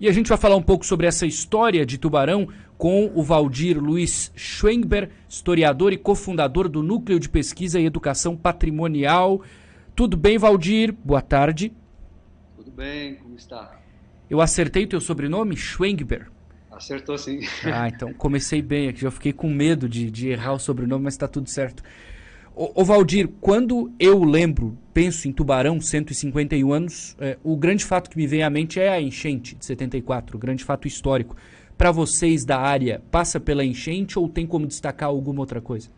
E a gente vai falar um pouco sobre essa história de Tubarão com o Valdir Luiz Schwengber, historiador e cofundador do Núcleo de Pesquisa e Educação Patrimonial. Tudo bem, Valdir? Boa tarde. Tudo bem, como está? Eu acertei o teu sobrenome? Schwengber. Acertou sim. Ah, então comecei bem aqui. Já fiquei com medo de, de errar o sobrenome, mas está tudo certo. Ô, Valdir, quando eu lembro, penso em Tubarão, 151 anos, é, o grande fato que me vem à mente é a enchente de 74, o grande fato histórico. Para vocês da área, passa pela enchente ou tem como destacar alguma outra coisa?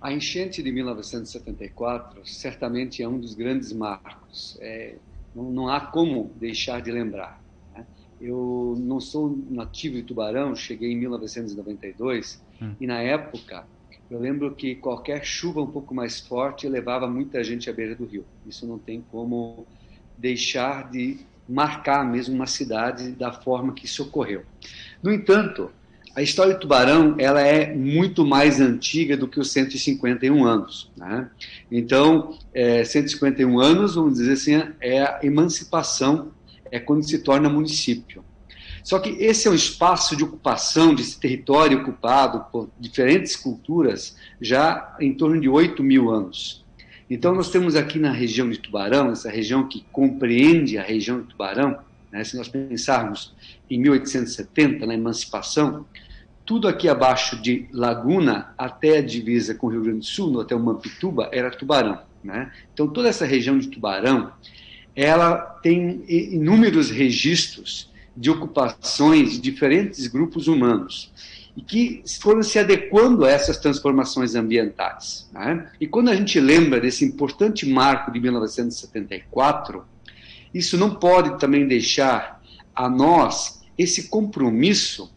A enchente de 1974 certamente é um dos grandes marcos. É, não, não, há como deixar de lembrar. Né? Eu não sou nativo de Tubarão, cheguei em 1992 hum. e na época eu lembro que qualquer chuva um pouco mais forte levava muita gente à beira do rio. Isso não tem como deixar de marcar mesmo uma cidade da forma que isso ocorreu. No entanto, a história do Tubarão ela é muito mais antiga do que os 151 anos. Né? Então, é, 151 anos, vamos dizer assim, é a emancipação, é quando se torna município. Só que esse é um espaço de ocupação, desse território ocupado por diferentes culturas, já em torno de 8 mil anos. Então, nós temos aqui na região de Tubarão, essa região que compreende a região de Tubarão, né, se nós pensarmos em 1870, na emancipação, tudo aqui abaixo de Laguna até a divisa com o Rio Grande do Sul, até o Mampituba, era Tubarão. Né? Então, toda essa região de Tubarão, ela tem inúmeros registros de ocupações de diferentes grupos humanos e que foram se adequando a essas transformações ambientais. Né? E quando a gente lembra desse importante marco de 1974, isso não pode também deixar a nós esse compromisso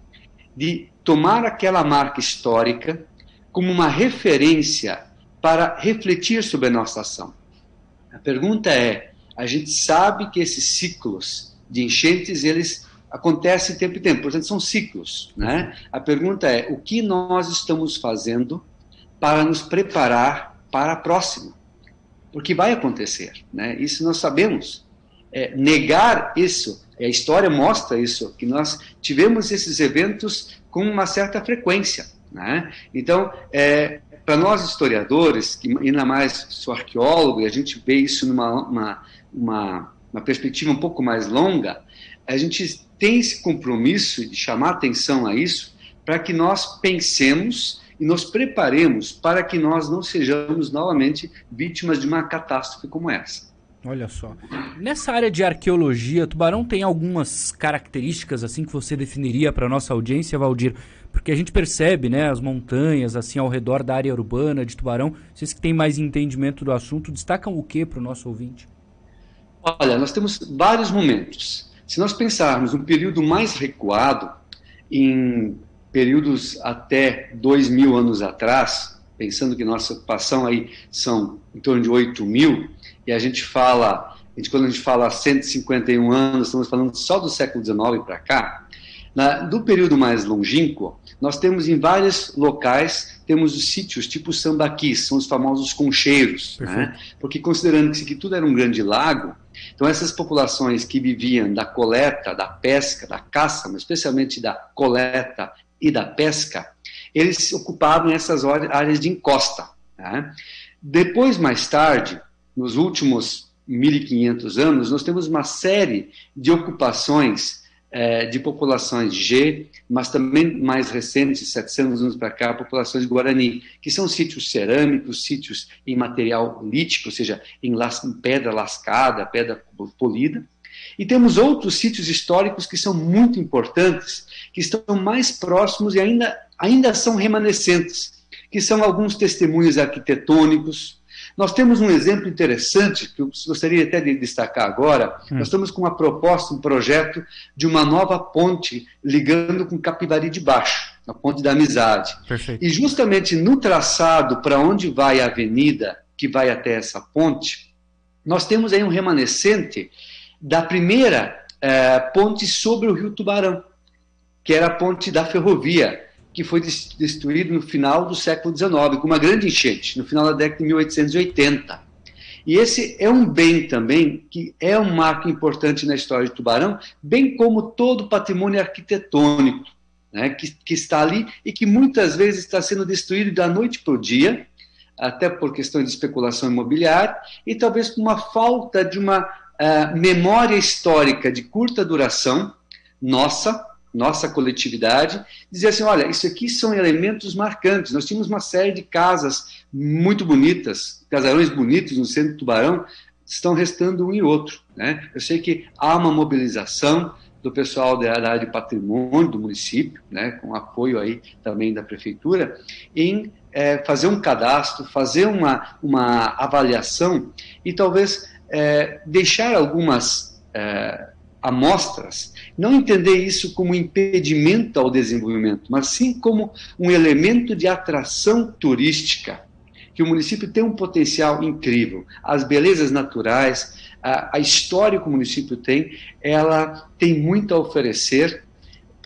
de tomar aquela marca histórica como uma referência para refletir sobre a nossa ação. A pergunta é: a gente sabe que esses ciclos de enchentes eles acontecem tempo e tempo, portanto são ciclos, né? A pergunta é: o que nós estamos fazendo para nos preparar para a próxima? Porque vai acontecer, né? Isso nós sabemos. É, negar isso, a história mostra isso, que nós tivemos esses eventos com uma certa frequência. Né? Então, é, para nós historiadores, que ainda mais sou arqueólogo, e a gente vê isso numa uma, uma, uma perspectiva um pouco mais longa, a gente tem esse compromisso de chamar atenção a isso para que nós pensemos e nos preparemos para que nós não sejamos novamente vítimas de uma catástrofe como essa. Olha só. Nessa área de arqueologia, Tubarão tem algumas características assim que você definiria para nossa audiência, Valdir? Porque a gente percebe, né, as montanhas assim ao redor da área urbana de Tubarão. Vocês que têm mais entendimento do assunto, destacam o que para o nosso ouvinte? Olha, nós temos vários momentos. Se nós pensarmos um período mais recuado, em períodos até dois mil anos atrás, pensando que nossa ocupação aí são em torno de 8 mil, e a gente fala, a gente, quando a gente fala 151 anos, estamos falando só do século XIX para cá, na, do período mais longínquo, nós temos em vários locais, temos os sítios tipo sambaquis, são os famosos concheiros, né? porque considerando que tudo era um grande lago, então essas populações que viviam da coleta, da pesca, da caça, mas especialmente da coleta e da pesca, eles ocupavam essas áreas de encosta. Né? Depois, mais tarde, nos últimos 1.500 anos, nós temos uma série de ocupações é, de populações G, mas também mais recentes, 700 anos para cá, populações Guarani, que são sítios cerâmicos, sítios em material lítico, ou seja, em, las, em pedra lascada, pedra polida. E temos outros sítios históricos que são muito importantes, que estão mais próximos e ainda, ainda são remanescentes, que são alguns testemunhos arquitetônicos, nós temos um exemplo interessante que eu gostaria até de destacar agora. Hum. Nós estamos com uma proposta, um projeto de uma nova ponte ligando com Capivari de Baixo, a ponte da amizade. Perfeito. E justamente no traçado para onde vai a avenida que vai até essa ponte, nós temos aí um remanescente da primeira eh, ponte sobre o Rio Tubarão, que era a ponte da ferrovia que foi destruído no final do século XIX, com uma grande enchente, no final da década de 1880. E esse é um bem também, que é um marco importante na história de Tubarão, bem como todo o patrimônio arquitetônico né, que, que está ali e que muitas vezes está sendo destruído da noite para o dia, até por questões de especulação imobiliária, e talvez por uma falta de uma uh, memória histórica de curta duração, nossa, nossa coletividade, dizer assim, olha, isso aqui são elementos marcantes. Nós tínhamos uma série de casas muito bonitas, casarões bonitos no centro do Tubarão, estão restando um e outro. Né? Eu sei que há uma mobilização do pessoal da área de patrimônio do município, né, com apoio aí também da prefeitura, em é, fazer um cadastro, fazer uma, uma avaliação e talvez é, deixar algumas é, amostras, não entender isso como impedimento ao desenvolvimento, mas sim como um elemento de atração turística, que o município tem um potencial incrível. As belezas naturais, a, a história que o município tem, ela tem muito a oferecer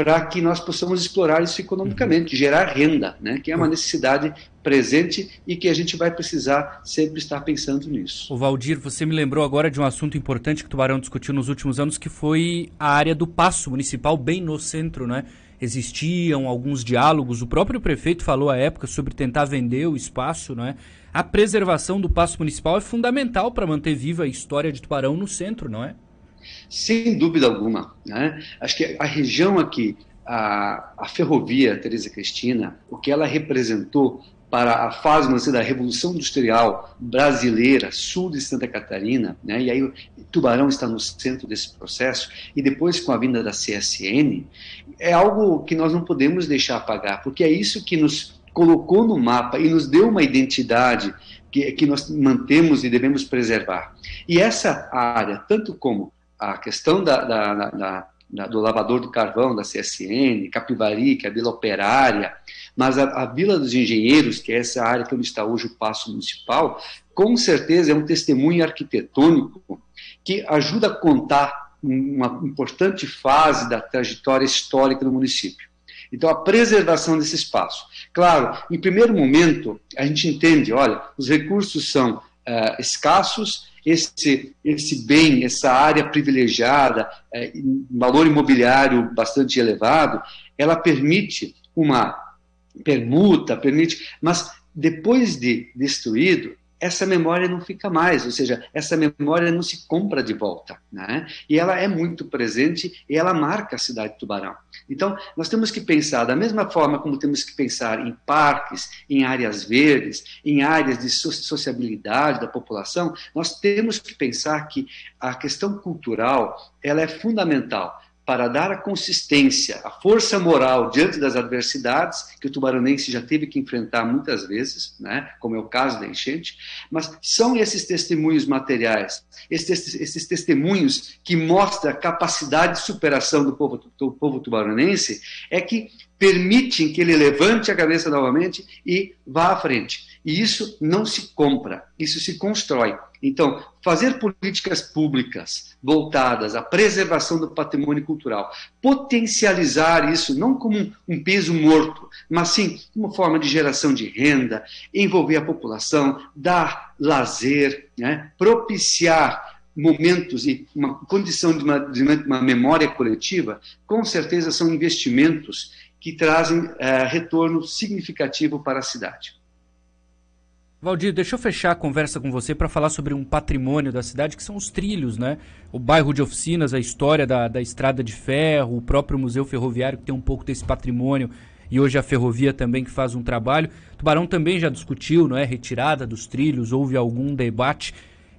para que nós possamos explorar isso economicamente, gerar renda, né? que é uma necessidade presente e que a gente vai precisar sempre estar pensando nisso. O Valdir, você me lembrou agora de um assunto importante que o Tubarão discutiu nos últimos anos, que foi a área do passo municipal, bem no centro, né? Existiam alguns diálogos, o próprio prefeito falou à época sobre tentar vender o espaço, né? A preservação do passo municipal é fundamental para manter viva a história de Tubarão no centro, não é? Sem dúvida alguma. Né? Acho que a região aqui, a, a ferrovia Teresa Cristina, o que ela representou para a fase da Revolução Industrial brasileira, sul de Santa Catarina, né? e aí Tubarão está no centro desse processo, e depois com a vinda da CSN, é algo que nós não podemos deixar apagar, porque é isso que nos colocou no mapa e nos deu uma identidade que, que nós mantemos e devemos preservar. E essa área, tanto como a questão da, da, da, da, do lavador do carvão, da CSN, Capivari, que é a Vila Operária, mas a, a, Vila dos Engenheiros, que é essa área que está hoje o Paço Municipal, com certeza é um testemunho arquitetônico que ajuda a contar uma importante fase da trajetória histórica do município. Então, a preservação desse espaço. Claro, em primeiro momento, a gente entende, olha, os recursos são uh, escassos, esse, esse bem, essa área privilegiada, é, valor imobiliário bastante elevado, ela permite uma permuta, permite, mas depois de destruído, essa memória não fica mais, ou seja, essa memória não se compra de volta, né? E ela é muito presente e ela marca a cidade de Tubarão. Então, nós temos que pensar da mesma forma como temos que pensar em parques, em áreas verdes, em áreas de sociabilidade da população, nós temos que pensar que a questão cultural, ela é fundamental para dar a consistência, a força moral diante das adversidades que o tubaronense já teve que enfrentar muitas vezes, né, como é o caso da enchente, mas são esses testemunhos materiais, esses, esses testemunhos que mostram a capacidade de superação do povo, do povo tubaronense, é que permitem que ele levante a cabeça novamente e vá à frente. E isso não se compra, isso se constrói. Então, fazer políticas públicas voltadas à preservação do patrimônio cultural, potencializar isso não como um, peso morto, mas sim uma forma de geração de renda, envolver a população, dar lazer, né, propiciar momentos e uma condição de uma, de uma memória coletiva, com certeza são investimentos que trazem é, retorno significativo para a cidade. Valdir, deixa eu fechar a conversa com você para falar sobre um patrimônio da cidade, que são os trilhos, né? O bairro de oficinas, a história da, da estrada de ferro, o próprio Museu Ferroviário, que tem um pouco desse patrimônio, e hoje a ferrovia também que faz um trabalho. Tubarão também já discutiu, não é? Retirada dos trilhos, houve algum debate.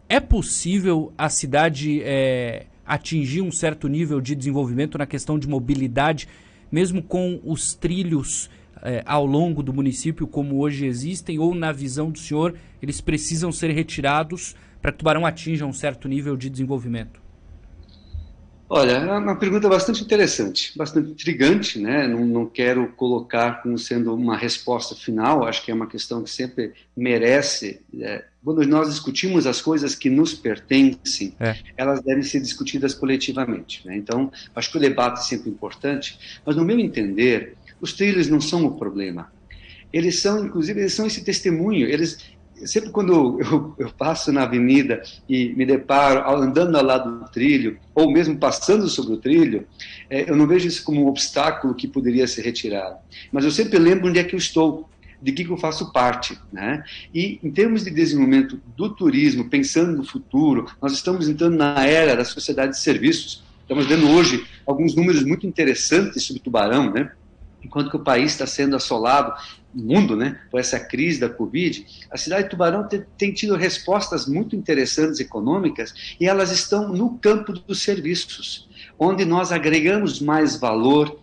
É possível a cidade é, atingir um certo nível de desenvolvimento na questão de mobilidade, mesmo com os trilhos é, ao longo do município como hoje existem, ou na visão do senhor, eles precisam ser retirados para que Tubarão atinja um certo nível de desenvolvimento? Olha, é uma pergunta bastante interessante, bastante intrigante, né? Não, não, quero colocar como sendo uma resposta final, acho que é uma questão que sempre merece. É, quando nós discutimos as coisas que nos pertencem, é. elas devem ser discutidas coletivamente. Né? Então, acho que o debate é sempre importante, mas no meu entender, os trilhos não são o problema. Eles são, inclusive, eles são esse testemunho. Eles, sempre quando eu, eu, passo na avenida e me deparo andando ao lado do trilho, ou mesmo passando sobre o trilho, é, eu não vejo isso como um obstáculo que poderia ser retirado. Mas eu sempre lembro onde é que eu estou, de que, que eu faço parte. Né? E em termos de desenvolvimento do turismo, pensando no futuro, nós estamos entrando na era da sociedade de serviços. Estamos vendo hoje alguns números muito interessantes sobre tubarão, né? enquanto que o país está sendo assolado mundo, né, por essa crise da Covid, a cidade de Tubarão tem, tem, tido respostas muito interessantes econômicas e elas estão no campo dos serviços, onde nós agregamos mais valor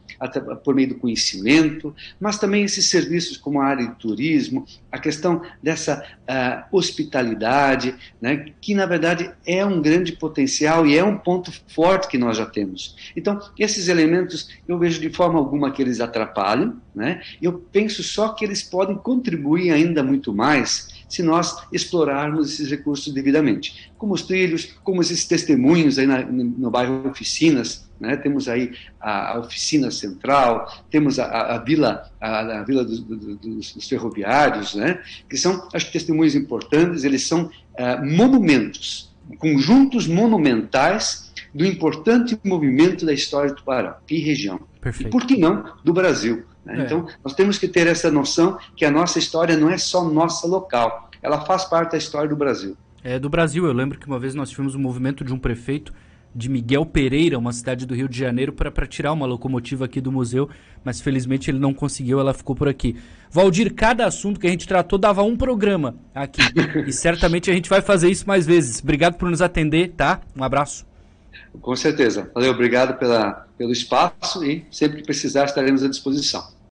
por meio do conhecimento, mas também esses serviços como a área de turismo, a questão dessa uh, hospitalidade, né, que na verdade é um grande potencial e é um ponto forte que nós já temos. Então, esses elementos eu vejo de forma alguma que eles atrapalham, né, eu penso só que eles podem contribuir ainda muito mais se nós explorarmos esses recursos devidamente, como os trilhos, como esses testemunhos aí na, no bairro Oficinas, né? Temos aí a, a, oficina central, temos a, a, a vila, a, vila dos, dos, dos, ferroviários, né? que são, acho testemunhos importantes, eles são uh, monumentos, conjuntos monumentais do importante movimento da história do Tubarão e região. Perfeito. E por que não do Brasil? Né? É. Então, nós temos que ter essa noção que a nossa história não é só nossa local, ela faz parte da história do Brasil. É do Brasil. Eu lembro que uma vez nós tivemos um movimento de um prefeito de Miguel Pereira, uma cidade do Rio de Janeiro, para tirar uma locomotiva aqui do museu, mas felizmente ele não conseguiu, ela ficou por aqui. Valdir, cada assunto que a gente tratou dava um programa aqui. e certamente a gente vai fazer isso mais vezes. Obrigado por nos atender, tá? Um abraço. Com certeza. Valeu, obrigado pela, pelo espaço e sempre que precisar estaremos à disposição.